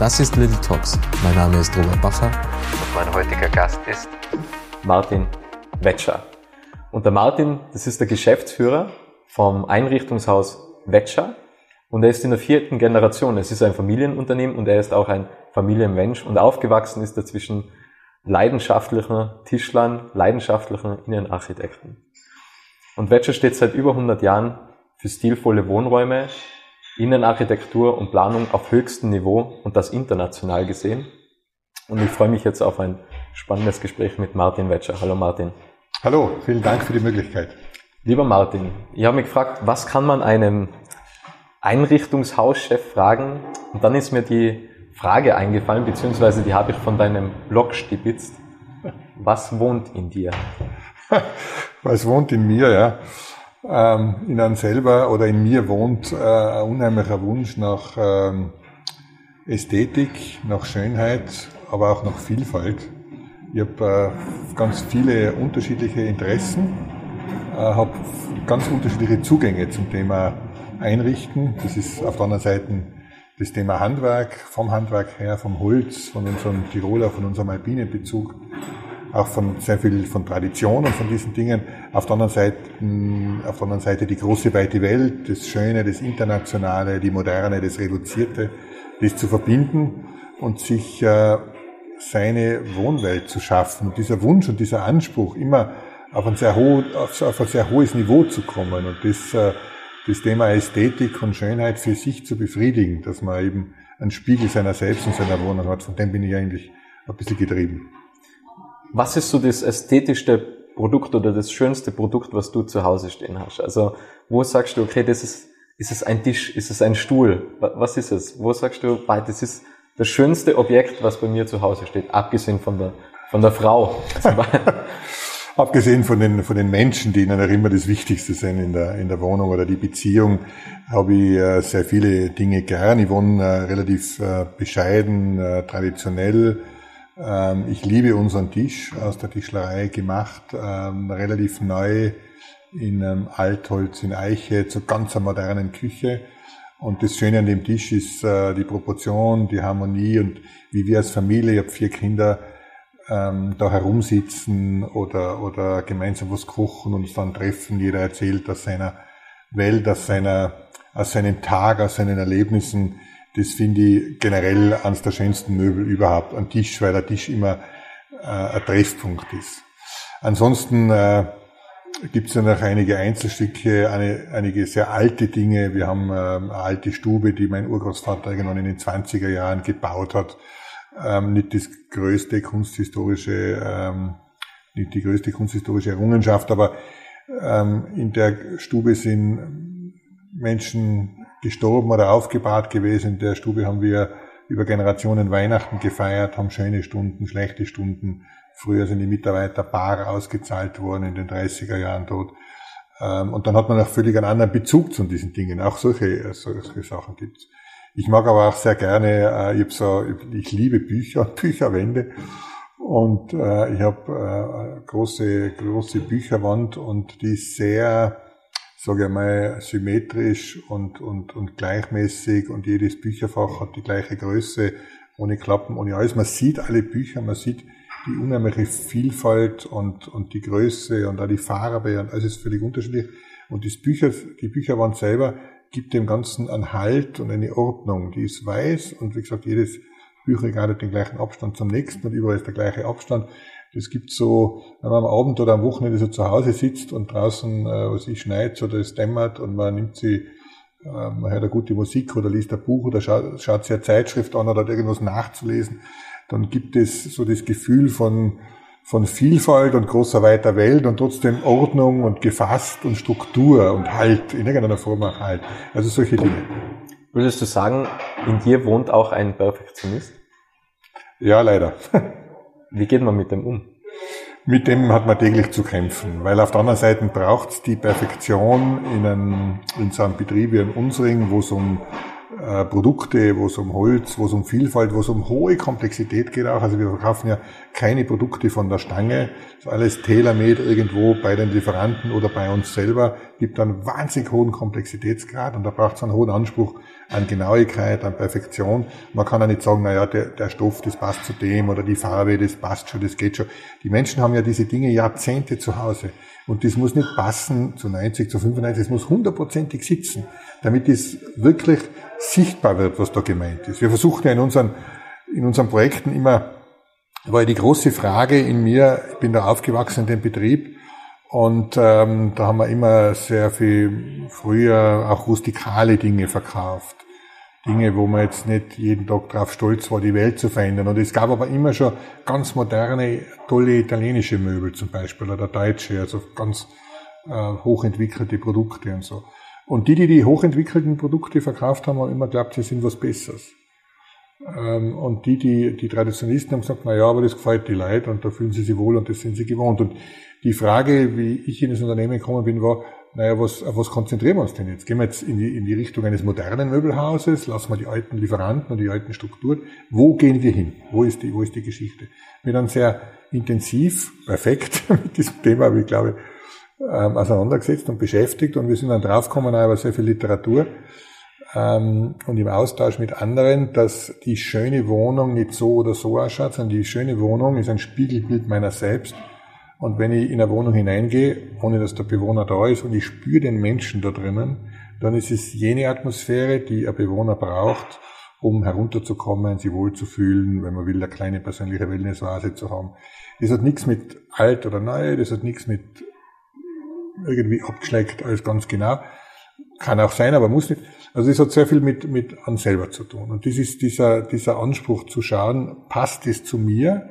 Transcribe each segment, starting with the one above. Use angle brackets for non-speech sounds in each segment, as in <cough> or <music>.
Das ist Little Talks. Mein Name ist Robert Bacher und mein heutiger Gast ist Martin Wetscher. Und der Martin, das ist der Geschäftsführer vom Einrichtungshaus Wetscher und er ist in der vierten Generation. Es ist ein Familienunternehmen und er ist auch ein Familienmensch und aufgewachsen ist er zwischen leidenschaftlichen Tischlern, leidenschaftlichen Innenarchitekten. Und Wetscher steht seit über 100 Jahren für stilvolle Wohnräume, Innenarchitektur und Planung auf höchstem Niveau und das international gesehen. Und ich freue mich jetzt auf ein spannendes Gespräch mit Martin Wetscher. Hallo Martin. Hallo, vielen Dank für die Möglichkeit. Lieber Martin, ich habe mich gefragt, was kann man einem Einrichtungshauschef fragen? Und dann ist mir die Frage eingefallen, beziehungsweise die habe ich von deinem Blog stibitzt. Was wohnt in dir? <laughs> Was wohnt in mir, ja? Ähm, in einem selber oder in mir wohnt äh, ein unheimlicher Wunsch nach ähm, Ästhetik, nach Schönheit, aber auch nach Vielfalt. Ich habe äh, ganz viele unterschiedliche Interessen, äh, habe ganz unterschiedliche Zugänge zum Thema Einrichten. Das ist auf der anderen Seite das Thema Handwerk, vom Handwerk her, vom Holz, von unserem Tiroler, von unserem alpinen Bezug auch von sehr viel von Tradition und von diesen Dingen. Auf der anderen Seite, auf der anderen Seite die große weite Welt, das Schöne, das Internationale, die Moderne, das Reduzierte, das zu verbinden und sich äh, seine Wohnwelt zu schaffen. Und dieser Wunsch und dieser Anspruch, immer auf ein sehr, ho auf, auf ein sehr hohes Niveau zu kommen und das, äh, das Thema Ästhetik und Schönheit für sich zu befriedigen, dass man eben einen Spiegel seiner selbst und seiner Wohnung hat. Von dem bin ich eigentlich ein bisschen getrieben. Was ist so das ästhetischste Produkt oder das schönste Produkt, was du zu Hause stehen hast? Also, wo sagst du, okay, das ist, ist es ein Tisch, ist es ein Stuhl? Was ist es? Wo sagst du, das ist das schönste Objekt, was bei mir zu Hause steht, abgesehen von der, von der Frau? <laughs> abgesehen von den, von den Menschen, die ihnen auch immer das Wichtigste sind in der, in der Wohnung oder die Beziehung, habe ich äh, sehr viele Dinge gern. Ich wohne äh, relativ äh, bescheiden, traditionell, ähm, ich liebe unseren Tisch aus der Tischlerei gemacht, ähm, relativ neu in ähm, Altholz, in Eiche, zu ganz modernen Küche. Und das Schöne an dem Tisch ist äh, die Proportion, die Harmonie und wie wir als Familie, ich habe vier Kinder, ähm, da herumsitzen oder, oder gemeinsam was kochen und uns dann treffen. Jeder erzählt aus seiner Welt, aus, seiner, aus seinem Tag, aus seinen Erlebnissen. Das finde ich generell eines der schönsten Möbel überhaupt. Ein Tisch, weil der Tisch immer äh, ein Treffpunkt ist. Ansonsten äh, gibt es ja noch einige Einzelstücke, eine, einige sehr alte Dinge. Wir haben äh, eine alte Stube, die mein Urgroßvater irgendwann in den 20er Jahren gebaut hat. Ähm, nicht das größte kunsthistorische, ähm, nicht die größte kunsthistorische Errungenschaft, aber ähm, in der Stube sind Menschen gestorben oder aufgebahrt gewesen. In der Stube haben wir über Generationen Weihnachten gefeiert, haben schöne Stunden, schlechte Stunden. Früher sind die Mitarbeiter bar ausgezahlt worden, in den 30er Jahren dort. Ähm, und dann hat man auch völlig einen anderen Bezug zu diesen Dingen. Auch solche, äh, solche Sachen gibt's. Ich mag aber auch sehr gerne, äh, ich, hab so, ich liebe Bücher, <laughs> Bücherwände. Und äh, ich habe große, große Bücherwand und die ist sehr sage ich mal, symmetrisch und, und, und gleichmäßig und jedes Bücherfach hat die gleiche Größe, ohne Klappen, ohne alles. Man sieht alle Bücher, man sieht die unheimliche Vielfalt und, und die Größe und auch die Farbe und alles ist völlig unterschiedlich. Und das Bücher, die Bücherwand selber gibt dem Ganzen einen Halt und eine Ordnung. Die ist weiß und wie gesagt, jedes Bücherregal hat den gleichen Abstand zum nächsten und überall ist der gleiche Abstand. Das gibt so, wenn man am Abend oder am Wochenende so zu Hause sitzt und draußen, äh, was ich schneit oder es dämmert und man nimmt sie, äh, man hört eine gute Musik oder liest ein Buch oder schaut, schaut sich eine Zeitschrift an oder hat irgendwas nachzulesen, dann gibt es so das Gefühl von, von Vielfalt und großer weiter Welt und trotzdem Ordnung und gefasst und Struktur und Halt, in irgendeiner Form auch Halt. Also solche Dinge. Würdest du sagen, in dir wohnt auch ein Perfektionist? Ja, leider. <laughs> Wie geht man mit dem um? Mit dem hat man täglich zu kämpfen, weil auf der anderen Seite braucht es die Perfektion in, einem, in so einem Betrieb wie in unseren, wo es um äh, Produkte, wo es um Holz, wo es um Vielfalt, wo es um hohe Komplexität geht auch. Also wir verkaufen ja keine Produkte von der Stange. Das ist alles tailor-made irgendwo bei den Lieferanten oder bei uns selber. Gibt einen wahnsinnig hohen Komplexitätsgrad und da braucht es einen hohen Anspruch an Genauigkeit, an Perfektion. Man kann ja nicht sagen, naja, der, der Stoff, das passt zu dem oder die Farbe, das passt schon, das geht schon. Die Menschen haben ja diese Dinge Jahrzehnte zu Hause. Und das muss nicht passen zu 90, zu 95, es muss hundertprozentig sitzen, damit es wirklich sichtbar wird, was da gemeint ist. Wir versuchen ja in unseren, in unseren Projekten immer, war die große Frage in mir, ich bin da aufgewachsen in dem Betrieb, und ähm, da haben wir immer sehr viel früher auch rustikale Dinge verkauft. Dinge, wo man jetzt nicht jeden Tag drauf stolz war, die Welt zu verändern. Und es gab aber immer schon ganz moderne, tolle italienische Möbel zum Beispiel oder deutsche, also ganz äh, hochentwickelte Produkte und so. Und die, die die hochentwickelten Produkte verkauft haben, haben immer geglaubt, sie sind was Besseres. Ähm, und die, die, die Traditionalisten haben gesagt, na ja, aber das gefällt die Leute und da fühlen sie sich wohl und das sind sie gewohnt. Und die Frage, wie ich in das Unternehmen gekommen bin, war, naja, was, auf was konzentrieren wir uns denn jetzt? Gehen wir jetzt in die, in die Richtung eines modernen Möbelhauses, lassen wir die alten Lieferanten und die alten Strukturen. Wo gehen wir hin? Wo ist die, wo ist die Geschichte? Wir dann sehr intensiv, perfekt <laughs> mit diesem Thema, wie ich glaube, ähm, auseinandergesetzt und beschäftigt und wir sind dann draufgekommen, aber sehr viel Literatur ähm, und im Austausch mit anderen, dass die schöne Wohnung nicht so oder so ausschaut, sondern die schöne Wohnung ist ein Spiegelbild meiner selbst und wenn ich in eine Wohnung hineingehe, ohne dass der Bewohner da ist und ich spüre den Menschen da drinnen, dann ist es jene Atmosphäre, die ein Bewohner braucht, um herunterzukommen, sich wohlzufühlen, wenn man will, eine kleine persönliche Wellnessvase zu haben. Das hat nichts mit alt oder neu, das hat nichts mit irgendwie abgeschleckt, alles ganz genau. Kann auch sein, aber muss nicht. Also es hat sehr viel mit, mit an selber zu tun. Und das ist dieser, dieser Anspruch zu schauen, passt es zu mir?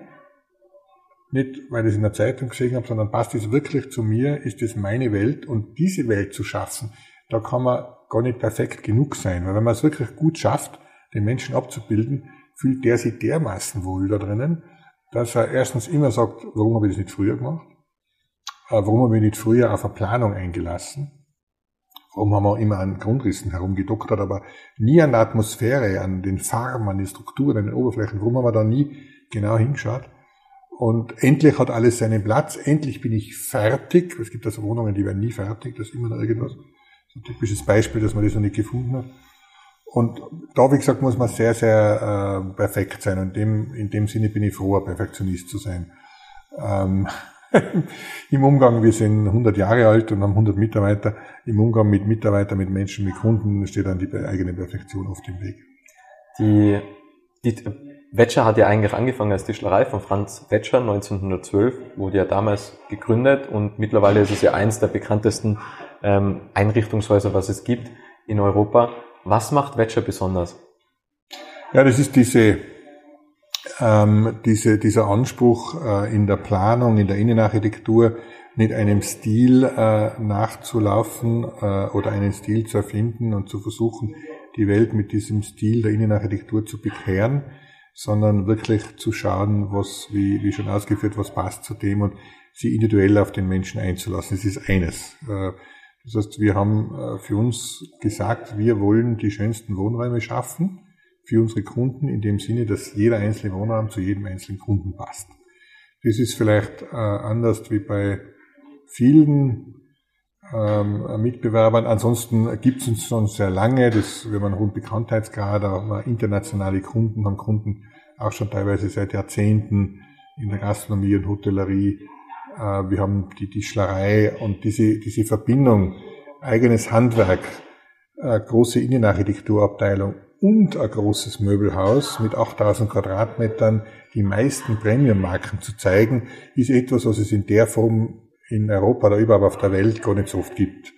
Nicht, weil ich es in der Zeitung gesehen habe, sondern passt es wirklich zu mir? Ist es meine Welt? Und diese Welt zu schaffen, da kann man gar nicht perfekt genug sein. Weil wenn man es wirklich gut schafft, den Menschen abzubilden, fühlt der sich dermaßen wohl da drinnen, dass er erstens immer sagt, warum habe ich das nicht früher gemacht? Äh, warum habe ich nicht früher auf eine Planung eingelassen? Warum haben wir immer an Grundrissen herumgedoktert, aber nie an der Atmosphäre, an den Farben, an den Strukturen, an den Oberflächen? Warum haben wir da nie genau hingeschaut? Und endlich hat alles seinen Platz. Endlich bin ich fertig. Es gibt also Wohnungen, die werden nie fertig. Das ist immer noch irgendwas. So ein typisches Beispiel, dass man das noch nicht gefunden hat. Und da, wie gesagt, muss man sehr, sehr äh, perfekt sein. Und in dem, in dem Sinne bin ich froh, ein Perfektionist zu sein. Ähm, <laughs> Im Umgang, wir sind 100 Jahre alt und haben 100 Mitarbeiter. Im Umgang mit Mitarbeitern, mit Menschen, mit Kunden steht dann die eigene Perfektion auf dem Weg. Die, die Wetscher hat ja eigentlich angefangen als Tischlerei von Franz Wetscher 1912, wurde ja damals gegründet und mittlerweile ist es ja eins der bekanntesten ähm, Einrichtungshäuser, was es gibt in Europa. Was macht Wetscher besonders? Ja, das ist diese, ähm, diese, dieser Anspruch äh, in der Planung, in der Innenarchitektur, nicht einem Stil äh, nachzulaufen äh, oder einen Stil zu erfinden und zu versuchen, die Welt mit diesem Stil der Innenarchitektur zu bekehren, sondern wirklich zu schauen, was, wie, wie schon ausgeführt, was passt zu dem und sie individuell auf den Menschen einzulassen. Das ist eines. Äh, das heißt, wir haben äh, für uns gesagt, wir wollen die schönsten Wohnräume schaffen für unsere Kunden in dem Sinne, dass jeder einzelne Wohnraum zu jedem einzelnen Kunden passt. Das ist vielleicht äh, anders wie bei vielen ähm, Mitbewerbern. Ansonsten gibt es uns schon sehr lange, das, wir haben einen hohen Bekanntheitsgrad, auch internationale Kunden, haben Kunden auch schon teilweise seit Jahrzehnten in der Gastronomie und Hotellerie. Äh, wir haben die Tischlerei und diese, diese Verbindung, eigenes Handwerk, äh, große Innenarchitekturabteilung und ein großes Möbelhaus mit 8000 Quadratmetern, die meisten Premium-Marken zu zeigen, ist etwas, was es in der Form in Europa oder überhaupt auf der Welt gar nicht so oft gibt.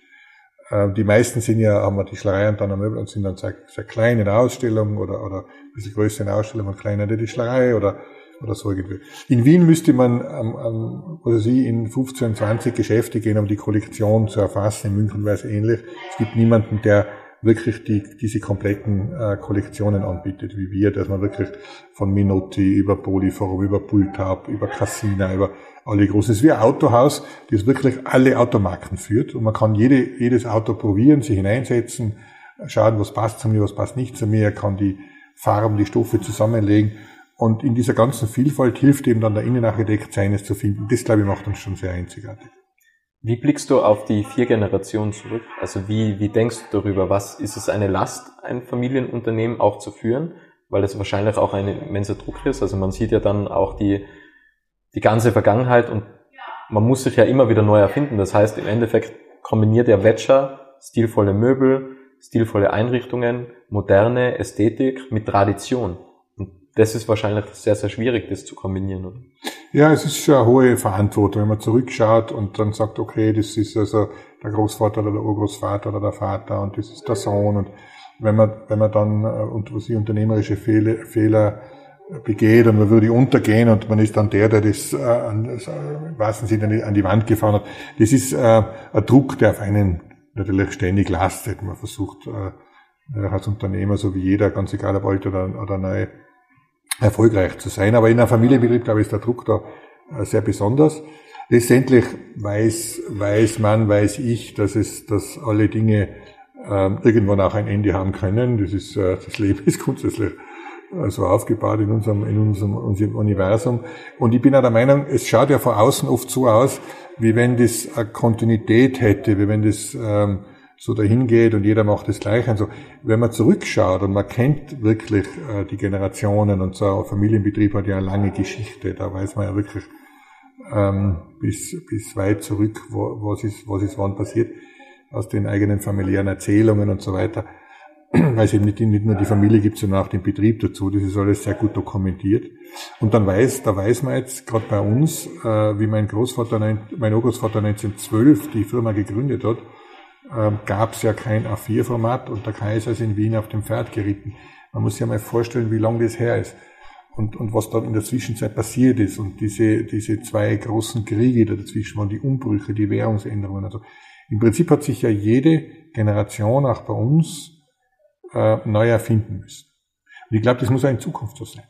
Ähm, die meisten sind ja, haben wir die Schleierei und dann am Möbel und sind dann sehr, sehr klein in der Ausstellung oder, oder ein bisschen größer in der Ausstellung und kleiner in der Schleierei oder, oder so irgendwie. In Wien müsste man, ähm, ähm, oder Sie in 15, 20 Geschäfte gehen, um die Kollektion zu erfassen. In München wäre es ähnlich. Es gibt niemanden, der wirklich die, diese kompletten äh, Kollektionen anbietet, wie wir, dass man wirklich von Minotti über Polyforum, über Pultab, über Cassina, über alle großen. Es ist wie ein Autohaus, das wirklich alle Automarken führt und man kann jede, jedes Auto probieren, sich hineinsetzen, schauen, was passt zu mir, was passt nicht zu mir, kann die Farben, die Stoffe zusammenlegen und in dieser ganzen Vielfalt hilft eben dann der Innenarchitekt seines zu finden. Das, glaube ich, macht uns schon sehr einzigartig. Wie blickst du auf die vier Generationen zurück? Also wie, wie denkst du darüber? Was ist es eine Last, ein Familienunternehmen auch zu führen? Weil das wahrscheinlich auch ein immenser Druck ist. Also man sieht ja dann auch die, die ganze Vergangenheit und man muss sich ja immer wieder neu erfinden. Das heißt, im Endeffekt kombiniert der Wetscher stilvolle Möbel, stilvolle Einrichtungen, moderne Ästhetik mit Tradition. Das ist wahrscheinlich sehr, sehr schwierig, das zu kombinieren, oder? Ja, es ist schon eine hohe Verantwortung, wenn man zurückschaut und dann sagt, okay, das ist also der Großvater oder der Urgroßvater oder der Vater und das ist der Sohn. Und wenn man, wenn man dann äh, und was unternehmerische Fehler, Fehler begeht und man würde untergehen und man ist dann der, der das äh, an, äh, im wahrsten Sinne an die Wand gefahren hat. Das ist äh, ein Druck, der auf einen natürlich ständig lastet. Man versucht äh, als Unternehmer, so wie jeder, ganz egal ob alt oder, oder neu, erfolgreich zu sein. Aber in einem Familienbetrieb, glaube ich, ist der Druck da äh, sehr besonders. Letztendlich weiß, weiß man, weiß ich, dass es, dass alle Dinge ähm, irgendwann auch ein Ende haben können. Das ist, äh, das Leben ist grundsätzlich äh, so aufgebaut in unserem, in unserem, unserem Universum. Und ich bin auch der Meinung, es schaut ja von außen oft so aus, wie wenn das eine Kontinuität hätte, wie wenn das ähm, so dahin geht und jeder macht das Gleiche. Also wenn man zurückschaut und man kennt wirklich äh, die Generationen und so ein Familienbetrieb hat ja eine lange Geschichte, da weiß man ja wirklich ähm, bis, bis weit zurück, wo, was, ist, was ist wann passiert, aus den eigenen familiären Erzählungen und so weiter. Weil es eben nicht, nicht nur die Familie gibt, sondern auch den Betrieb dazu. Das ist alles sehr gut dokumentiert. Und dann weiß, da weiß man jetzt gerade bei uns, äh, wie mein Großvater, mein Urgroßvater 1912 die Firma gegründet hat, ähm, gab es ja kein A4-Format und der Kaiser ist in Wien auf dem Pferd geritten. Man muss sich mal vorstellen, wie lange das her ist und, und was dort in der Zwischenzeit passiert ist und diese, diese zwei großen Kriege da dazwischen waren, die Umbrüche, die Währungsänderungen. Also im Prinzip hat sich ja jede Generation, auch bei uns, äh, neu erfinden müssen. Und ich glaube, das muss auch in Zukunft so sein.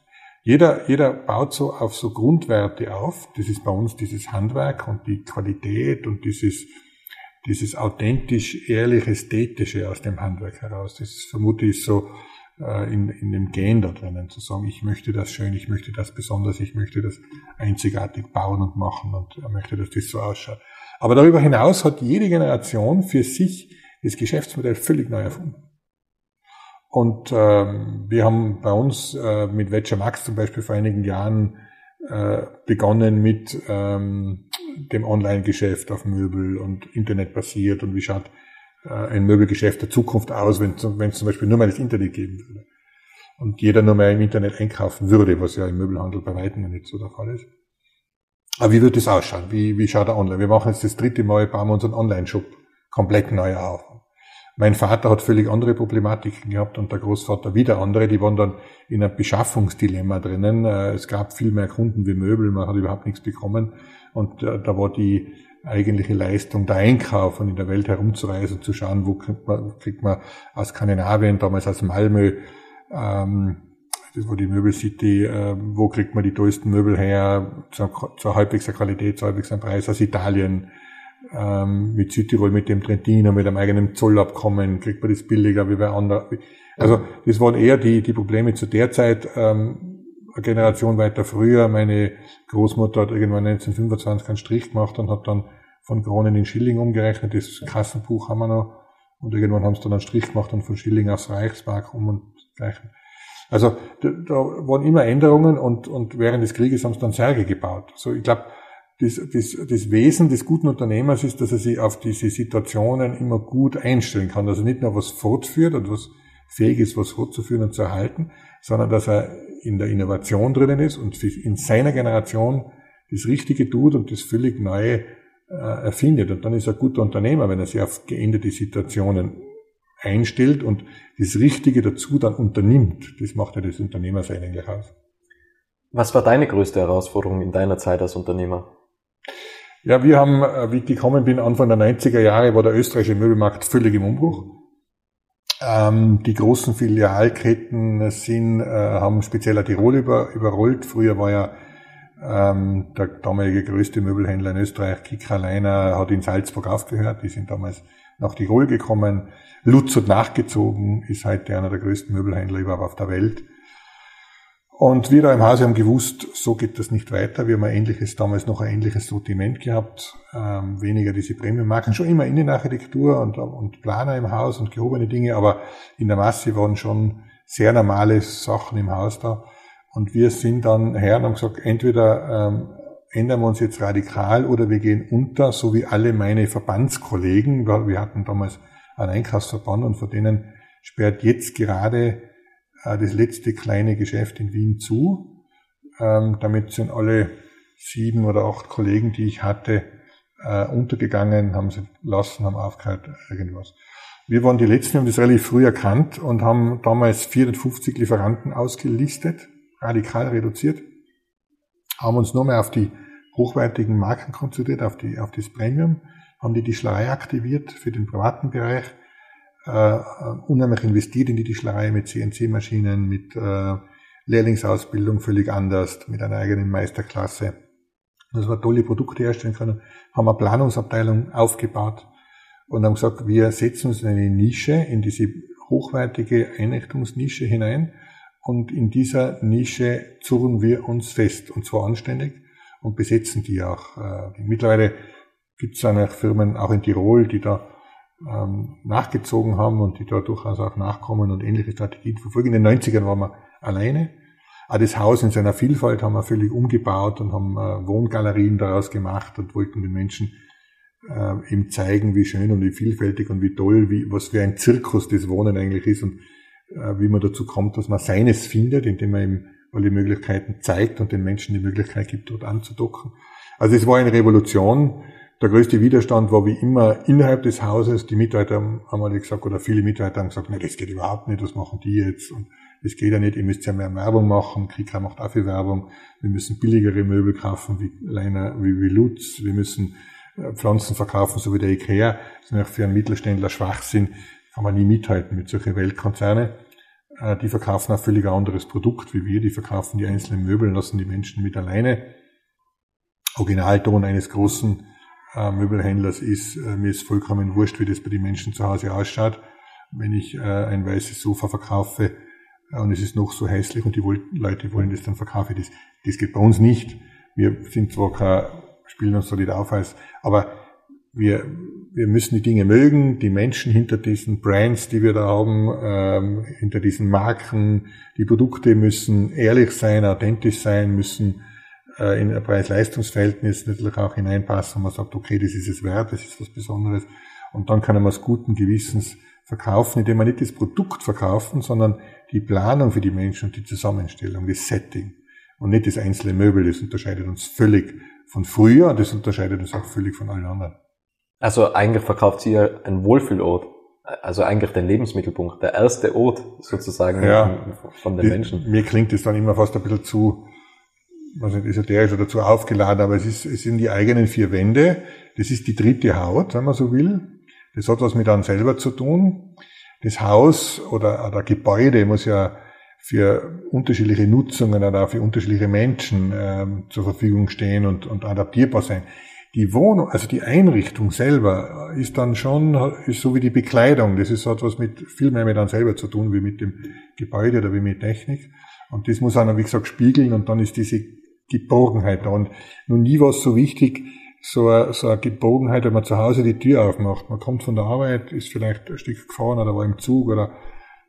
Jeder, jeder baut so auf so Grundwerte auf. Das ist bei uns dieses Handwerk und die Qualität und dieses dieses authentisch ehrlich ästhetische aus dem Handwerk heraus. Das ist, vermute ich so äh, in, in dem Gen da drinnen zu sagen, ich möchte das schön, ich möchte das besonders, ich möchte das einzigartig bauen und machen und möchte, dass das so ausschaut. Aber darüber hinaus hat jede Generation für sich das Geschäftsmodell völlig neu erfunden. Und ähm, wir haben bei uns äh, mit Wetscher Max zum Beispiel vor einigen Jahren äh, begonnen mit ähm, dem Online-Geschäft auf Möbel und Internet basiert und wie schaut äh, ein Möbelgeschäft der Zukunft aus, wenn, es zum Beispiel nur mal das Internet geben würde. Und jeder nur mehr im Internet einkaufen würde, was ja im Möbelhandel bei weitem nicht so der Fall ist. Aber wie wird das ausschauen? Wie, wie schaut er online? Wir machen jetzt das dritte Mal, bauen wir unseren Online-Shop komplett neu auf. Mein Vater hat völlig andere Problematiken gehabt und der Großvater wieder andere. Die waren dann in einem Beschaffungsdilemma drinnen. Äh, es gab viel mehr Kunden wie Möbel, man hat überhaupt nichts bekommen. Und äh, da war die eigentliche Leistung der Einkauf und in der Welt herumzureisen, zu schauen, wo kriegt man, kriegt man aus Skandinavien, damals aus Malmö, ähm, das war die Möbelcity, äh, wo kriegt man die tollsten Möbel her, zur, zur halbwegs Qualität, zur halbwegs Preis aus Italien, ähm, mit Südtirol, mit dem Trentino, mit einem eigenen Zollabkommen, kriegt man das billiger wie bei anderen. Also das waren eher die, die Probleme zu der Zeit, ähm, eine Generation weiter früher. Meine Großmutter hat irgendwann 1925 einen Strich gemacht und hat dann von Kronen in Schilling umgerechnet. Das Kassenbuch haben wir noch. Und irgendwann haben sie dann einen Strich gemacht und von Schilling aufs Reichsmark um und gleichen. Also da, da waren immer Änderungen und, und während des Krieges haben sie dann Särge gebaut. So, ich glaube, das, das, das Wesen des guten Unternehmers ist, dass er sich auf diese Situationen immer gut einstellen kann. Also nicht nur was fortführt und was fähig ist, was fortzuführen und zu erhalten, sondern dass er in der Innovation drinnen ist und in seiner Generation das Richtige tut und das völlig Neue äh, erfindet. Und dann ist er ein guter Unternehmer, wenn er sich auf geänderte Situationen einstellt und das Richtige dazu dann unternimmt. Das macht ja das Unternehmersein eigentlich aus. Was war deine größte Herausforderung in deiner Zeit als Unternehmer? Ja, wir haben, äh, wie ich gekommen bin, Anfang der 90er Jahre war der österreichische Möbelmarkt völlig im Umbruch. Ähm, die großen Filialketten sind, äh, haben spezieller Tirol über, überrollt. Früher war ja ähm, der damalige größte Möbelhändler in Österreich, Kickerleiner, hat in Salzburg aufgehört. Die sind damals nach Tirol gekommen. Lutz hat nachgezogen, ist heute einer der größten Möbelhändler überhaupt auf der Welt. Und wir da im Hause haben gewusst, so geht das nicht weiter. Wir haben ein ähnliches, damals noch ein ähnliches Sortiment gehabt, ähm, weniger diese Premium-Marken, schon immer Innenarchitektur und, und Planer im Haus und gehobene Dinge, aber in der Masse waren schon sehr normale Sachen im Haus da. Und wir sind dann her und haben gesagt, entweder ähm, ändern wir uns jetzt radikal oder wir gehen unter, so wie alle meine Verbandskollegen. Wir hatten damals einen Einkaufsverband und von denen sperrt jetzt gerade äh, das letzte kleine Geschäft in Wien zu. Ähm, damit sind alle sieben oder acht Kollegen, die ich hatte, äh, untergegangen, haben sie lassen, haben aufgehört, irgendwas. Wir waren die Letzten, haben das relativ früh erkannt und haben damals 450 Lieferanten ausgelistet, radikal reduziert, haben uns nur mehr auf die hochwertigen Marken konzentriert, auf, die, auf das Premium, haben die Tischlerei aktiviert für den privaten Bereich, äh, unheimlich investiert in die Tischlerei mit CNC-Maschinen, mit äh, Lehrlingsausbildung völlig anders, mit einer eigenen Meisterklasse. Das war tolle Produkte herstellen können, haben eine Planungsabteilung aufgebaut und haben gesagt, wir setzen uns in eine Nische, in diese hochwertige Einrichtungsnische hinein und in dieser Nische zurren wir uns fest und zwar anständig und besetzen die auch. Äh, mittlerweile gibt es Firmen auch in Tirol, die da ähm, nachgezogen haben und die da durchaus auch nachkommen und ähnliche Strategien verfolgen. In den 90ern waren wir alleine. Auch das Haus in seiner Vielfalt haben wir völlig umgebaut und haben äh, Wohngalerien daraus gemacht und wollten den Menschen äh, eben zeigen, wie schön und wie vielfältig und wie toll, wie, was für ein Zirkus das Wohnen eigentlich ist und äh, wie man dazu kommt, dass man seines findet, indem man ihm alle Möglichkeiten zeigt und den Menschen die Möglichkeit gibt, dort anzudocken. Also es war eine Revolution, der größte Widerstand war wie immer innerhalb des Hauses. Die Mitarbeiter haben alle gesagt, oder viele Mitarbeiter haben gesagt, nee, das geht überhaupt nicht, was machen die jetzt? Und das geht ja nicht, ihr müsst ja mehr Werbung machen. Krika macht dafür Werbung. Wir müssen billigere Möbel kaufen, wie Leiner, wie, wie Lutz. Wir müssen äh, Pflanzen verkaufen, so wie der Ikea. Das ist natürlich für einen Mittelständler Schwachsinn. Kann man nie mithalten mit solchen Weltkonzernen. Äh, die verkaufen ein völlig anderes Produkt wie wir. Die verkaufen die einzelnen Möbel, lassen die Menschen mit alleine. Originalton eines großen Möbelhändlers ist, äh, mir ist vollkommen wurscht, wie das bei den Menschen zu Hause ausschaut. Wenn ich äh, ein weißes Sofa verkaufe äh, und es ist noch so hässlich und die Leute wollen das, dann verkaufe ich das. Das geht bei uns nicht. Wir sind zwar kein, spielen uns so auf als, aber wir, wir müssen die Dinge mögen, die Menschen hinter diesen Brands, die wir da haben, ähm, hinter diesen Marken, die Produkte müssen ehrlich sein, authentisch sein, müssen äh, in ein Preis-Leistungs-Verhältnis natürlich auch hineinpassen, und man sagt, okay, das ist es wert, das ist was Besonderes. Und dann kann man es guten Gewissens verkaufen, indem man nicht das Produkt verkaufen, sondern die Planung für die Menschen und die Zusammenstellung, das Setting. Und nicht das einzelne Möbel, das unterscheidet uns völlig von früher und das unterscheidet uns auch völlig von allen anderen. Also eigentlich verkauft sie ja einen Wohlfühlort. Also eigentlich den Lebensmittelpunkt, der erste Ort sozusagen ja, von den Menschen. Mir klingt das dann immer fast ein bisschen zu, also esoterisch oder zu aufgeladen, aber es, ist, es sind die eigenen vier Wände. Das ist die dritte Haut, wenn man so will. Das hat was mit einem selber zu tun. Das Haus oder, oder Gebäude muss ja für unterschiedliche Nutzungen oder auch für unterschiedliche Menschen ähm, zur Verfügung stehen und, und adaptierbar sein. Die Wohnung, also die Einrichtung selber ist dann schon, ist so wie die Bekleidung. Das ist, hat was mit, viel mehr mit einem selber zu tun, wie mit dem Gebäude oder wie mit Technik. Und das muss einer, wie gesagt, spiegeln und dann ist diese Geborgenheit. Und noch nie war es so wichtig, so eine, so eine Geborgenheit, wenn man zu Hause die Tür aufmacht. Man kommt von der Arbeit, ist vielleicht ein Stück gefahren oder war im Zug oder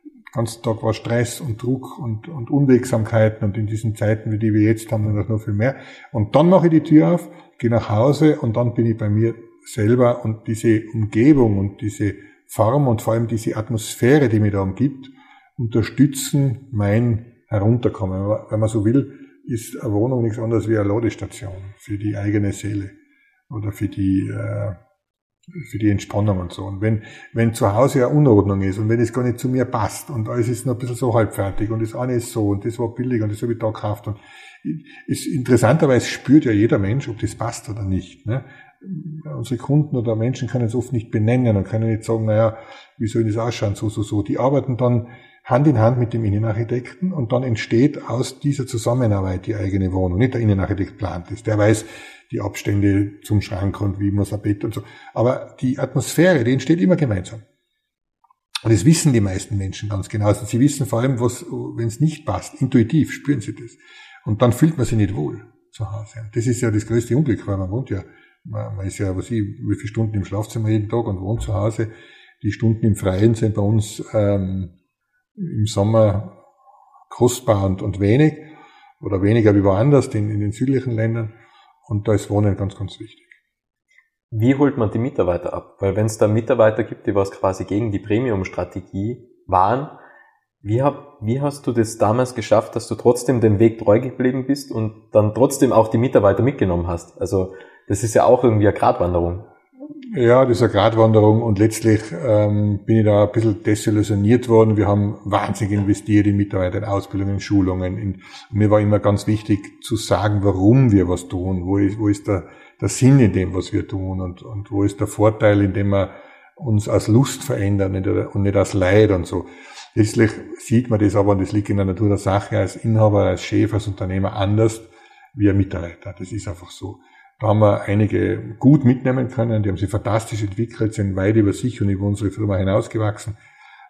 den ganzen Tag war Stress und Druck und, und Unwegsamkeiten und in diesen Zeiten, wie die wir jetzt haben, noch viel mehr. Und dann mache ich die Tür auf, gehe nach Hause und dann bin ich bei mir selber und diese Umgebung und diese Form und vor allem diese Atmosphäre, die mir da umgibt, unterstützen mein Herunterkommen. Wenn man so will, ist eine Wohnung nichts anderes wie eine Ladestation für die eigene Seele oder für die, äh, für die Entspannung und so. Und wenn, wenn zu Hause eine Unordnung ist und wenn es gar nicht zu mir passt und alles ist noch ein bisschen so halbfertig und das eine ist so und das war billig und das habe ich da gekauft und ist interessanterweise spürt ja jeder Mensch, ob das passt oder nicht. Ne? unsere Kunden oder Menschen können es oft nicht benennen und können nicht sagen, naja, wie soll das ausschauen, so, so, so. Die arbeiten dann Hand in Hand mit dem Innenarchitekten und dann entsteht aus dieser Zusammenarbeit die eigene Wohnung. Nicht der Innenarchitekt plant es, der weiß die Abstände zum Schrank und wie man es Bett und so. Aber die Atmosphäre, die entsteht immer gemeinsam. Und das wissen die meisten Menschen ganz genau. Also sie wissen vor allem, was, wenn es nicht passt, intuitiv spüren sie das. Und dann fühlt man sich nicht wohl zu Hause. Das ist ja das größte Unglück, weil man wohnt ja, man, man ist ja, was ich, wie viele Stunden im Schlafzimmer jeden Tag und wohnt zu Hause. Die Stunden im Freien sind bei uns ähm, im Sommer kostbar und, und wenig oder weniger wie woanders in, in den südlichen Ländern. Und da ist Wohnen ganz, ganz wichtig. Wie holt man die Mitarbeiter ab? Weil wenn es da Mitarbeiter gibt, die was quasi gegen die Premium-Strategie waren, wie, hab, wie hast du das damals geschafft, dass du trotzdem den Weg treu geblieben bist und dann trotzdem auch die Mitarbeiter mitgenommen hast? Also das ist ja auch irgendwie eine Gratwanderung. Ja, das ist eine Gratwanderung und letztlich ähm, bin ich da ein bisschen desillusioniert worden. Wir haben wahnsinnig investiert in Mitarbeiter, in Ausbildungen, in Schulungen. In, mir war immer ganz wichtig zu sagen, warum wir was tun, wo ist, wo ist der, der Sinn in dem, was wir tun und, und wo ist der Vorteil, indem wir uns aus Lust verändern und nicht aus Leid und so. Letztlich sieht man das aber, und das liegt in der Natur der Sache, als Inhaber, als Chef, als Unternehmer anders wie ein Mitarbeiter. Das ist einfach so. Da haben wir einige gut mitnehmen können, die haben sich fantastisch entwickelt, sind weit über sich und über unsere Firma hinausgewachsen.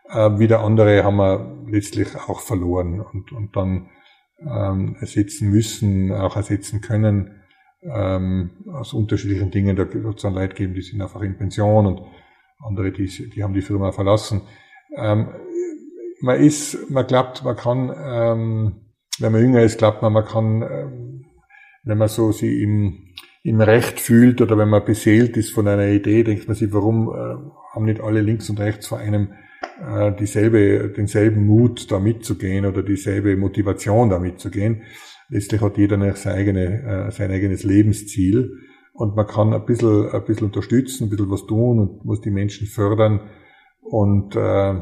Äh, wieder andere haben wir letztlich auch verloren und, und dann ähm, ersetzen müssen, auch ersetzen können, ähm, aus unterschiedlichen Dingen. Da wird es Leute geben, die sind einfach in Pension und andere, die, die haben die Firma verlassen. Ähm, man ist, man glaubt, man kann, ähm, wenn man jünger ist, glaubt man, man kann, ähm, wenn man so sie im im Recht fühlt oder wenn man beseelt ist von einer Idee, denkt man sich, warum äh, haben nicht alle links und rechts vor einem äh, dieselbe, denselben Mut, da mitzugehen oder dieselbe Motivation, da mitzugehen. Letztlich hat jeder noch sein, eigene, äh, sein eigenes Lebensziel und man kann ein bisschen, ein bisschen unterstützen, ein bisschen was tun und muss die Menschen fördern und, äh,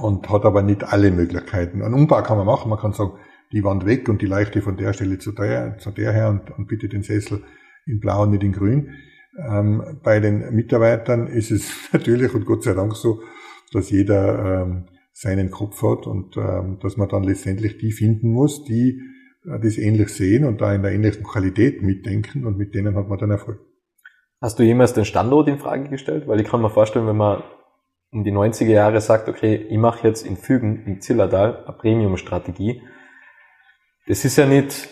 und hat aber nicht alle Möglichkeiten. Einen Umbau kann man machen, man kann sagen, die Wand weg und die Leichte von der Stelle zu der, zu der her und, und bitte den Sessel in blau und nicht in grün. Ähm, bei den Mitarbeitern ist es <laughs> natürlich und Gott sei Dank so, dass jeder ähm, seinen Kopf hat und ähm, dass man dann letztendlich die finden muss, die äh, das ähnlich sehen und da in der ähnlichen Qualität mitdenken und mit denen hat man dann Erfolg. Hast du jemals den Standort in Frage gestellt? Weil ich kann mir vorstellen, wenn man um die 90er Jahre sagt, okay, ich mache jetzt in Fügen, im Zillertal, eine Premium-Strategie, das ist ja nicht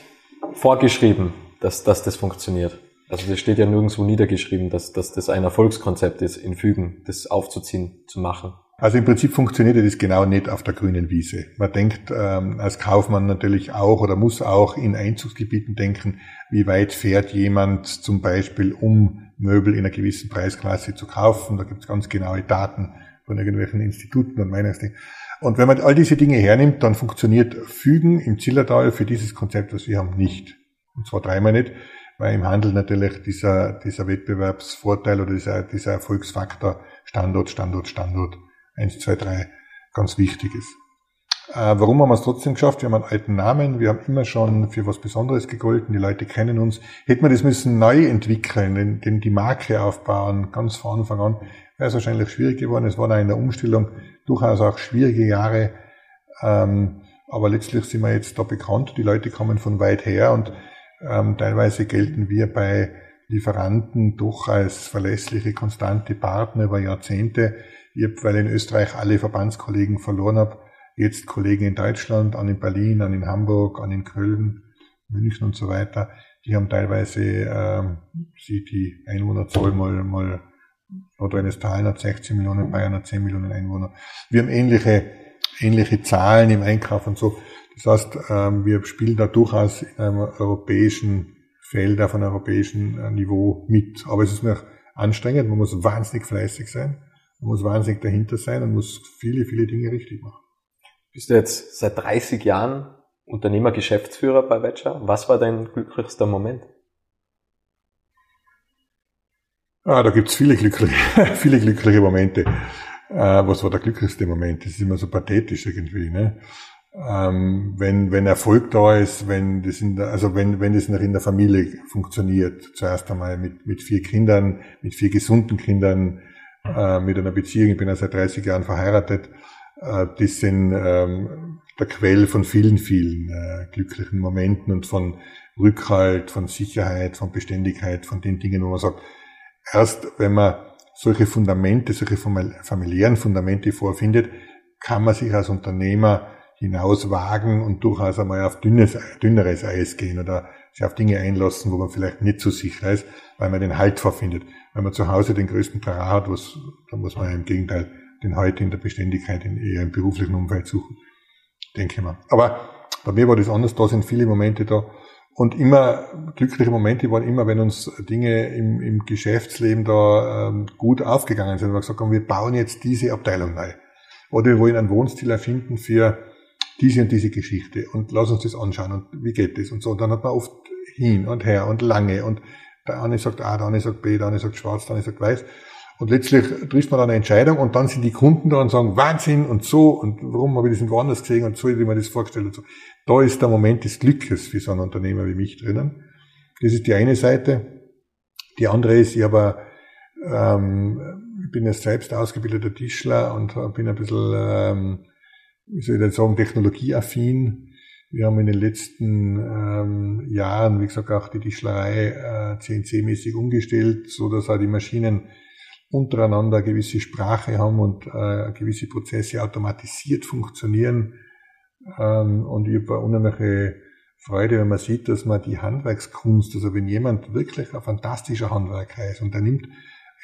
vorgeschrieben, dass, dass das funktioniert. Also das steht ja nirgendwo niedergeschrieben, dass, dass das ein Erfolgskonzept ist, in Fügen das aufzuziehen, zu machen. Also im Prinzip funktioniert das genau nicht auf der grünen Wiese. Man denkt ähm, als Kaufmann natürlich auch oder muss auch in Einzugsgebieten denken, wie weit fährt jemand zum Beispiel, um Möbel in einer gewissen Preisklasse zu kaufen. Da gibt es ganz genaue Daten von irgendwelchen Instituten und Meinungsdingen. Und wenn man all diese Dinge hernimmt, dann funktioniert Fügen im Zillertal für dieses Konzept, was wir haben, nicht. Und zwar dreimal nicht, weil im Handel natürlich dieser, dieser Wettbewerbsvorteil oder dieser, dieser Erfolgsfaktor Standort, Standort, Standort, eins, zwei, drei, ganz wichtig ist. Äh, warum haben wir es trotzdem geschafft? Wir haben einen alten Namen, wir haben immer schon für was Besonderes gegolten, die Leute kennen uns. Hätten wir das müssen neu entwickeln, denn, denn die Marke aufbauen, ganz von Anfang an, wäre es wahrscheinlich schwierig geworden. Es war da in der Umstellung durchaus auch schwierige Jahre. Ähm, aber letztlich sind wir jetzt da bekannt. Die Leute kommen von weit her und ähm, teilweise gelten wir bei Lieferanten doch als verlässliche, konstante Partner über Jahrzehnte. Ich habe, weil in Österreich alle Verbandskollegen verloren habe, jetzt Kollegen in Deutschland, an in Berlin, an in Hamburg, an in Köln, München und so weiter. Die haben teilweise ähm, sie die Einwohnerzahl mal, mal Nordrhein-Westfalen hat 16 Millionen, Bayern hat 10 Millionen Einwohner. Wir haben ähnliche, ähnliche Zahlen im Einkauf und so. Das heißt, ähm, wir spielen da durchaus in einem europäischen Feld auf einem europäischen äh, Niveau mit. Aber es ist mir anstrengend, man muss wahnsinnig fleißig sein, man muss wahnsinnig dahinter sein und muss viele, viele Dinge richtig machen. Bist du jetzt seit 30 Jahren Unternehmer, Geschäftsführer bei Vetscher? Was war dein glücklichster Moment? Ah, da gibt's viele glückliche, <laughs> viele glückliche Momente. Äh, was war der glücklichste Moment? Das ist immer so pathetisch irgendwie. Ne? ähm, wenn, wenn Erfolg da ist, wenn das in der, also wenn, wenn das noch in der Familie funktioniert, zuerst einmal mit, mit vier Kindern, mit vier gesunden Kindern, äh, mit einer Beziehung, ich bin ja seit 30 Jahren verheiratet, äh, das sind ähm, der Quell von vielen, vielen äh, glücklichen Momenten und von Rückhalt, von Sicherheit, von Beständigkeit, von den Dingen, wo man sagt, erst wenn man solche Fundamente, solche familiären Fundamente vorfindet, kann man sich als Unternehmer hinaus wagen und durchaus einmal auf dünnes, dünneres Eis gehen oder sich auf Dinge einlassen, wo man vielleicht nicht so sicher ist, weil man den Halt vorfindet. Wenn man zu Hause den größten Terrain hat, was, da muss man im Gegenteil den Halt in der Beständigkeit in eher im beruflichen Umfeld suchen, denke ich mal. Aber bei mir war das anders, da sind viele Momente da, und immer, glückliche Momente waren immer, wenn uns Dinge im, im Geschäftsleben da ähm, gut aufgegangen sind. Wir gesagt haben, wir bauen jetzt diese Abteilung neu. Oder wir wollen einen Wohnstil erfinden für diese und diese Geschichte und lass uns das anschauen und wie geht das und so. Und dann hat man oft hin und her und lange und der eine sagt A, der andere sagt B, der andere sagt schwarz, der andere sagt weiß. Und letztlich trifft man dann eine Entscheidung und dann sind die Kunden da und sagen, Wahnsinn und so und warum habe ich das nicht woanders gesehen und so, wie man das vorgestellt und so. Da ist der Moment des Glückes für so einen Unternehmer wie mich drinnen. Das ist die eine Seite. Die andere ist, ich habe, ähm, ich bin ja selbst ausgebildeter Tischler und bin ein bisschen, ähm, wie soll ich das sagen, technologieaffin. Wir haben in den letzten ähm, Jahren, wie gesagt, auch die Tischlerei äh, CNC-mäßig umgestellt, so dass auch die Maschinen untereinander gewisse Sprache haben und äh, gewisse Prozesse automatisiert funktionieren. Ähm, und ich habe unheimliche Freude, wenn man sieht, dass man die Handwerkskunst, also wenn jemand wirklich ein fantastischer Handwerker ist und er nimmt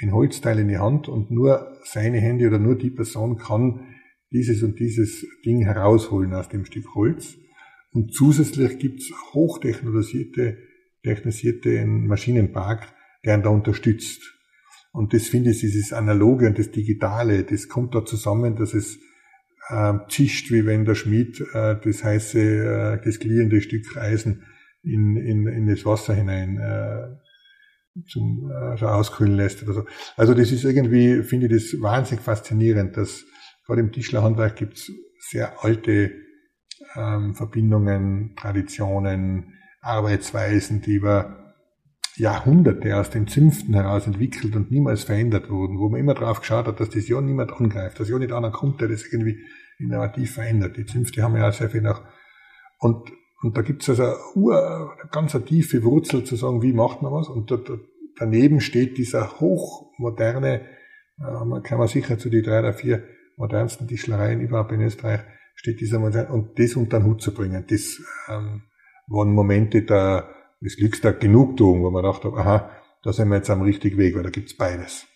ein Holzteil in die Hand und nur seine Hände oder nur die Person kann dieses und dieses Ding herausholen aus dem Stück Holz. Und zusätzlich gibt's hochtechnisierte technisierte Maschinenpark, der ihn da unterstützt. Und das finde ich, dieses Analoge und das Digitale, das kommt da zusammen, dass es äh, zischt, wie wenn der Schmied äh, das heiße, äh, das glühende Stück Eisen in, in, in das Wasser hinein äh, zum äh, auskühlen lässt oder so. Also das ist irgendwie, finde ich das wahnsinnig faszinierend, dass gerade im Tischlerhandwerk gibt's sehr alte ähm, Verbindungen, Traditionen, Arbeitsweisen, die über Jahrhunderte aus den Zünften heraus entwickelt und niemals verändert wurden, wo man immer drauf geschaut hat, dass das ja niemand angreift, dass ja nicht einer kommt, der das irgendwie innovativ verändert. Die Zünfte haben ja auch sehr viel nach. Und, und da gibt es also eine, eine ganz eine tiefe Wurzel zu sagen, wie macht man was? Und da, da, daneben steht dieser hochmoderne, äh, man kann man sicher zu die drei oder vier modernsten Tischlereien überhaupt in Österreich, steht dieser moderne, und das unter den Hut zu bringen, das ähm, waren Momente der, des Glücks der Genugtuung, wo man dachte, aha, da sind wir jetzt am richtigen Weg, weil da gibt's beides.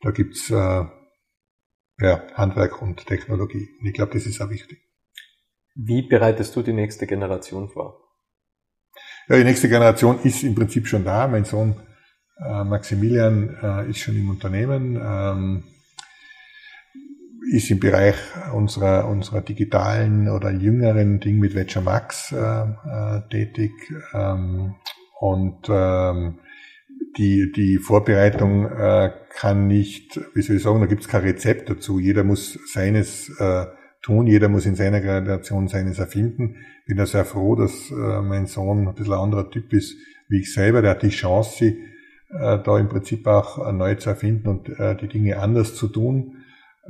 Da gibt's äh, ja, Handwerk und Technologie. Und ich glaube, das ist auch wichtig. Wie bereitest du die nächste Generation vor? Ja, die nächste Generation ist im Prinzip schon da. Mein Sohn äh, Maximilian äh, ist schon im Unternehmen. Ähm, ist im Bereich unserer, unserer digitalen oder jüngeren Ding mit Ledger Max äh, äh, tätig. Ähm, und ähm, die, die Vorbereitung äh, kann nicht, wie soll ich sagen, da gibt es kein Rezept dazu. Jeder muss seines äh, tun, jeder muss in seiner Generation seines erfinden. Bin da sehr froh, dass äh, mein Sohn ein bisschen ein anderer Typ ist wie ich selber. Der hat die Chance, äh, da im Prinzip auch neu zu erfinden und äh, die Dinge anders zu tun.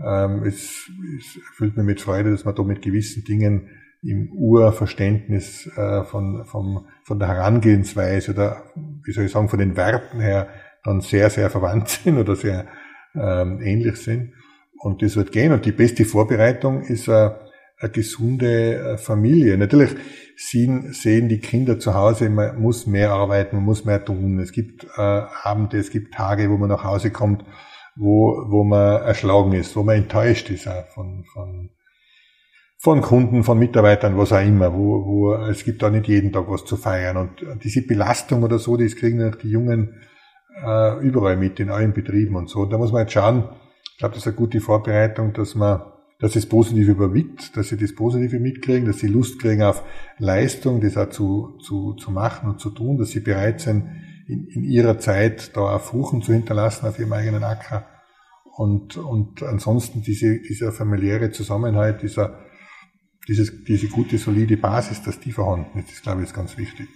Ähm, es, es erfüllt mir mit Freude, dass man da mit gewissen Dingen im Urverständnis äh, von, von, von der Herangehensweise oder, wie soll ich sagen, von den Werten her dann sehr, sehr verwandt <laughs> sind oder sehr ähm, ähnlich sind. Und das wird gehen. Und die beste Vorbereitung ist eine, eine gesunde äh, Familie. Natürlich sehen, sehen die Kinder zu Hause, man muss mehr arbeiten, man muss mehr tun. Es gibt äh, Abende, es gibt Tage, wo man nach Hause kommt wo, wo man erschlagen ist, wo man enttäuscht ist auch von, von, von Kunden, von Mitarbeitern, was auch immer, wo, wo es gibt da nicht jeden Tag was zu feiern. Und diese Belastung oder so, das kriegen auch die Jungen äh, überall mit, in allen Betrieben und so. da muss man jetzt schauen, ich glaube, das ist eine gute Vorbereitung, dass man dass das Positive überwiegt, dass sie das Positive mitkriegen, dass sie Lust kriegen auf Leistung, das auch zu, zu, zu machen und zu tun, dass sie bereit sind, in, in ihrer Zeit da auch Fruchen zu hinterlassen auf ihrem eigenen Acker. Und, und ansonsten diese, dieser familiäre Zusammenhalt, dieser, dieses, diese gute, solide Basis, dass die vorhanden ist, ist, glaube ich, ist ganz wichtig.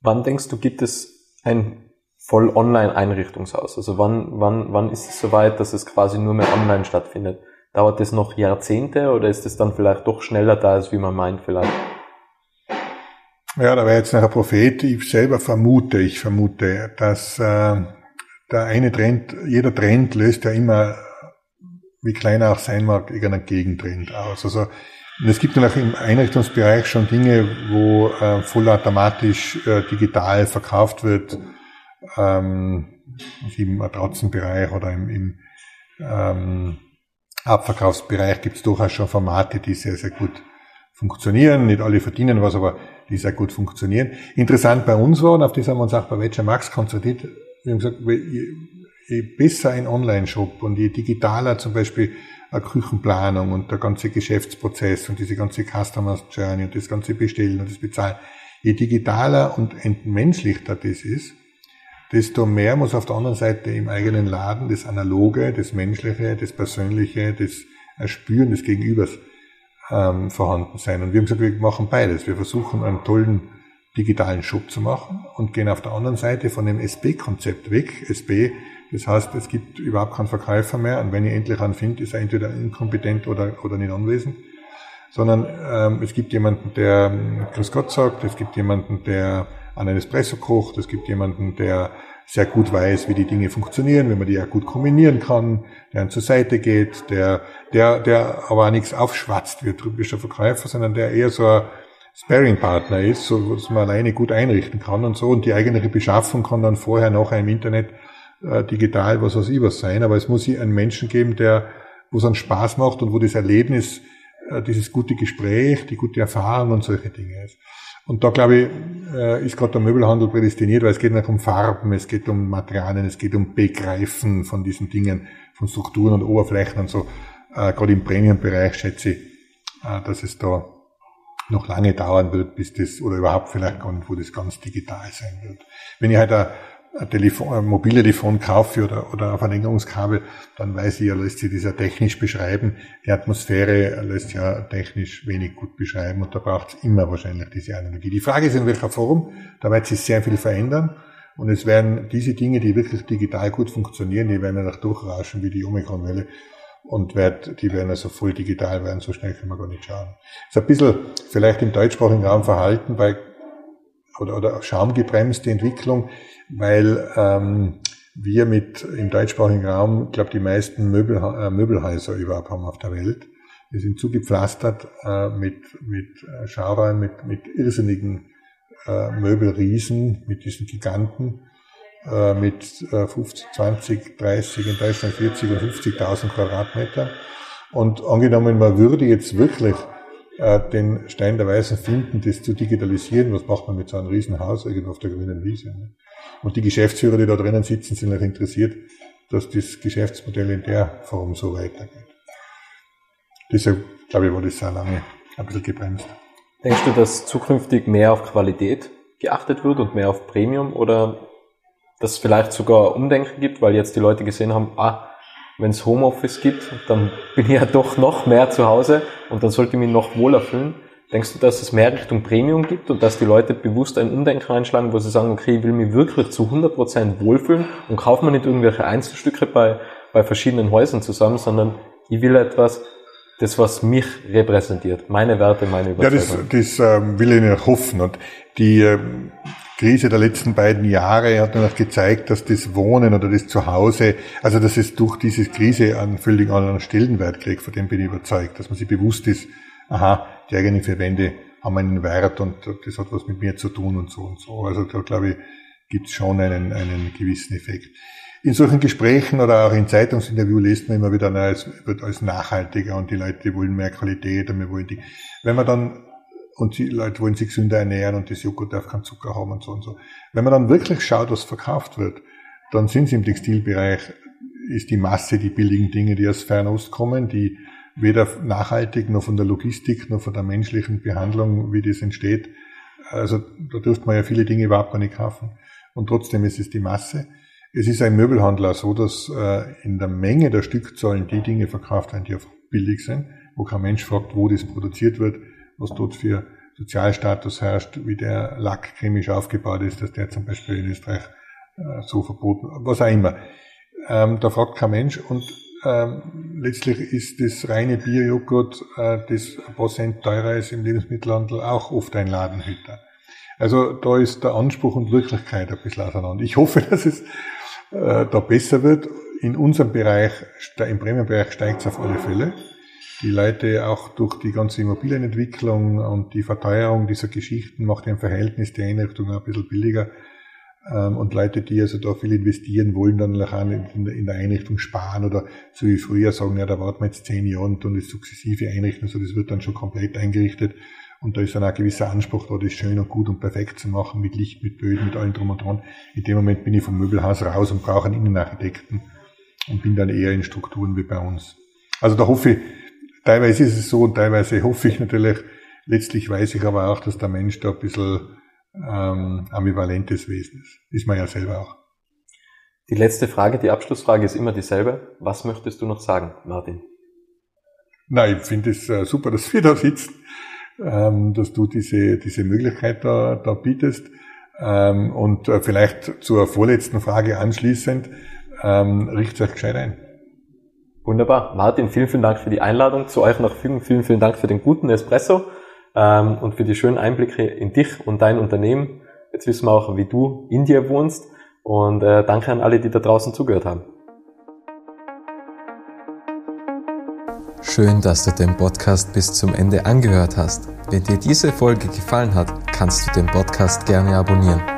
Wann denkst du, gibt es ein voll Online-Einrichtungshaus? Also wann, wann, wann ist es soweit, dass es quasi nur mehr online stattfindet? Dauert das noch Jahrzehnte oder ist es dann vielleicht doch schneller da, als wie man meint vielleicht? Ja, da wäre jetzt noch ein Prophet. Ich selber vermute, ich vermute, dass äh, der eine Trend, jeder Trend löst ja immer, wie klein er auch sein mag, irgendeinen Gegentrend aus. Also es gibt natürlich im Einrichtungsbereich schon Dinge, wo äh, vollautomatisch äh, digital verkauft wird, ähm, im Matratzenbereich oder im, im ähm, Abverkaufsbereich gibt es durchaus schon Formate, die sehr, sehr gut funktionieren. Nicht alle verdienen was, aber die sehr gut funktionieren. Interessant bei uns war, und auf das haben wir uns auch bei Veggie Max konzentriert, wir haben gesagt, je, je besser ein Online-Shop und je digitaler zum Beispiel eine Küchenplanung und der ganze Geschäftsprozess und diese ganze Customer Journey und das ganze Bestellen und das Bezahlen, je digitaler und entmenschlichter das ist, desto mehr muss auf der anderen Seite im eigenen Laden das Analoge, das Menschliche, das Persönliche, das Erspüren des Gegenübers ähm, vorhanden sein. Und wir haben gesagt, wir machen beides. Wir versuchen einen tollen digitalen Shop zu machen und gehen auf der anderen Seite von dem SB-Konzept weg. SB, das heißt, es gibt überhaupt keinen Verkäufer mehr und wenn ihr endlich einen findet, ist er entweder inkompetent oder, oder nicht anwesend. Sondern ähm, es gibt jemanden, der ähm, Grüß Gott sagt, es gibt jemanden, der an einen Espresso kocht, es gibt jemanden, der sehr gut weiß, wie die Dinge funktionieren, wenn man die auch gut kombinieren kann, der dann zur Seite geht, der, der, der aber auch nichts aufschwatzt wie ein typischer Verkäufer, sondern der eher so ein Sparing-Partner ist, so, dass man alleine gut einrichten kann und so. Und die eigene Beschaffung kann dann vorher, nachher im Internet äh, digital was aus was sein. Aber es muss hier einen Menschen geben, der, wo es einen Spaß macht und wo das Erlebnis, äh, dieses gute Gespräch, die gute Erfahrung und solche Dinge ist. Und da glaube ich, äh, ist gerade der Möbelhandel prädestiniert, weil es geht nicht um Farben, es geht um Materialien, es geht um Begreifen von diesen Dingen, von Strukturen und Oberflächen und so. Äh, gerade im Premium-Bereich schätze ich, äh, dass es da noch lange dauern wird, bis das, oder überhaupt vielleicht gar nicht, wo das ganz digital sein wird. Wenn ich halt ein ein, Telefon, ein Mobiltelefon kaufe oder, oder ein Verlängerungskabel, dann weiß ich, ja, lässt sich das ja technisch beschreiben. Die Atmosphäre lässt ja technisch wenig gut beschreiben und da braucht es immer wahrscheinlich diese Analogie. Die Frage ist, in welcher Form, da wird sich sehr viel verändern und es werden diese Dinge, die wirklich digital gut funktionieren, die werden ja durchrauschen wie die Omikron-Welle und wird, die werden also voll digital werden, so schnell können wir gar nicht schauen. Ist ein bisschen vielleicht im deutschsprachigen Raum verhalten bei oder, oder schaumgebremste Entwicklung weil ähm, wir mit im deutschsprachigen Raum, glaube die meisten Möbel, äh, Möbelhäuser überhaupt haben auf der Welt. Wir sind zugepflastert äh, mit, mit äh, Schauräumen, mit, mit irrsinnigen äh, Möbelriesen, mit diesen Giganten, äh, mit äh, 50, 20, 30, in Deutschland 40 und 50.000 Quadratmeter. Und angenommen, man würde jetzt wirklich äh, den Stein der Weisen finden, das zu digitalisieren, was macht man mit so einem Riesenhaus irgendwo auf der grünen Wiese? Ne? Und die Geschäftsführer, die da drinnen sitzen, sind auch interessiert, dass das Geschäftsmodell in der Form so weitergeht. Deshalb, glaube ich, war das sehr lange ein bisschen gebremst. Denkst du, dass zukünftig mehr auf Qualität geachtet wird und mehr auf Premium oder dass es vielleicht sogar Umdenken gibt, weil jetzt die Leute gesehen haben, ah, wenn es Homeoffice gibt, dann bin ich ja doch noch mehr zu Hause und dann sollte ich mich noch wohler fühlen. Denkst du, dass es mehr Richtung Premium gibt und dass die Leute bewusst ein Umdenken einschlagen, wo sie sagen, okay, ich will mich wirklich zu 100% wohlfühlen und kaufe mir nicht irgendwelche Einzelstücke bei, bei verschiedenen Häusern zusammen, sondern ich will etwas, das, was mich repräsentiert, meine Werte, meine Überzeugung. Ja, das, das ähm, will ich nicht hoffen. Und die ähm, Krise der letzten beiden Jahre hat natürlich gezeigt, dass das Wohnen oder das Zuhause, also dass es durch diese Krise einen völlig anderen Stellenwert kriegt, von dem bin ich überzeugt, dass man sich bewusst ist, aha, die eigenen vier Wände haben einen Wert und das hat was mit mir zu tun und so und so. Also da glaube ich, gibt es schon einen, einen gewissen Effekt. In solchen Gesprächen oder auch in Zeitungsinterviews liest man immer wieder, na, es wird als nachhaltiger und die Leute wollen mehr Qualität und wir wollen die. Wenn man dann, und die Leute wollen sich gesünder ernähren und das Joghurt darf keinen Zucker haben und so und so. Wenn man dann wirklich schaut, was verkauft wird, dann sind sie im Textilbereich, ist die Masse die billigen Dinge, die aus Fernost kommen, die weder nachhaltig noch von der Logistik noch von der menschlichen Behandlung, wie das entsteht. Also da dürfte man ja viele Dinge überhaupt gar nicht kaufen. Und trotzdem ist es die Masse. Es ist ein Möbelhandler so, dass äh, in der Menge der Stückzahlen die Dinge verkauft werden, die einfach billig sind, wo kein Mensch fragt, wo das produziert wird, was dort für Sozialstatus herrscht, wie der Lack chemisch aufgebaut ist, dass der zum Beispiel in Österreich äh, so verboten, was auch immer. Ähm, da fragt kein Mensch und ähm, letztlich ist das reine Biojoghurt, äh, das ein paar Cent teurer ist im Lebensmittelhandel, auch oft ein Ladenhüter. Also da ist der Anspruch und Wirklichkeit ein bisschen auseinander. Ich hoffe, <laughs> dass es äh, da besser wird. In unserem Bereich, im Premiumbereich steigt es auf alle Fälle die Leute auch durch die ganze Immobilienentwicklung und die Verteuerung dieser Geschichten macht im Verhältnis die Einrichtung ein bisschen billiger. Ähm, und Leute, die also da viel investieren wollen, dann auch in der Einrichtung sparen oder so wie früher sagen, ja, da warten wir jetzt zehn Jahre und tun das sukzessive einrichten, so das wird dann schon komplett eingerichtet. Und da ist dann auch ein gewisser Anspruch da, das schön und gut und perfekt zu machen, mit Licht, mit Böden, mit allem drum und dran. In dem Moment bin ich vom Möbelhaus raus und brauche einen Innenarchitekten und bin dann eher in Strukturen wie bei uns. Also da hoffe ich, Teilweise ist es so und teilweise hoffe ich natürlich, letztlich weiß ich aber auch, dass der Mensch da ein bisschen ähm, ambivalentes Wesen ist. Ist man ja selber auch. Die letzte Frage, die Abschlussfrage ist immer dieselbe. Was möchtest du noch sagen, Martin? Na, ich finde es äh, super, dass <laughs> wir da sitzen, ähm, dass du diese, diese Möglichkeit da, da bietest. Ähm, und äh, vielleicht zur vorletzten Frage anschließend, ähm, richtet euch gescheit ein. Wunderbar. Martin, vielen, vielen Dank für die Einladung zu euch Fügen. Vielen, vielen Dank für den guten Espresso ähm, und für die schönen Einblicke in dich und dein Unternehmen. Jetzt wissen wir auch, wie du in dir wohnst. Und äh, danke an alle, die da draußen zugehört haben. Schön, dass du den Podcast bis zum Ende angehört hast. Wenn dir diese Folge gefallen hat, kannst du den Podcast gerne abonnieren.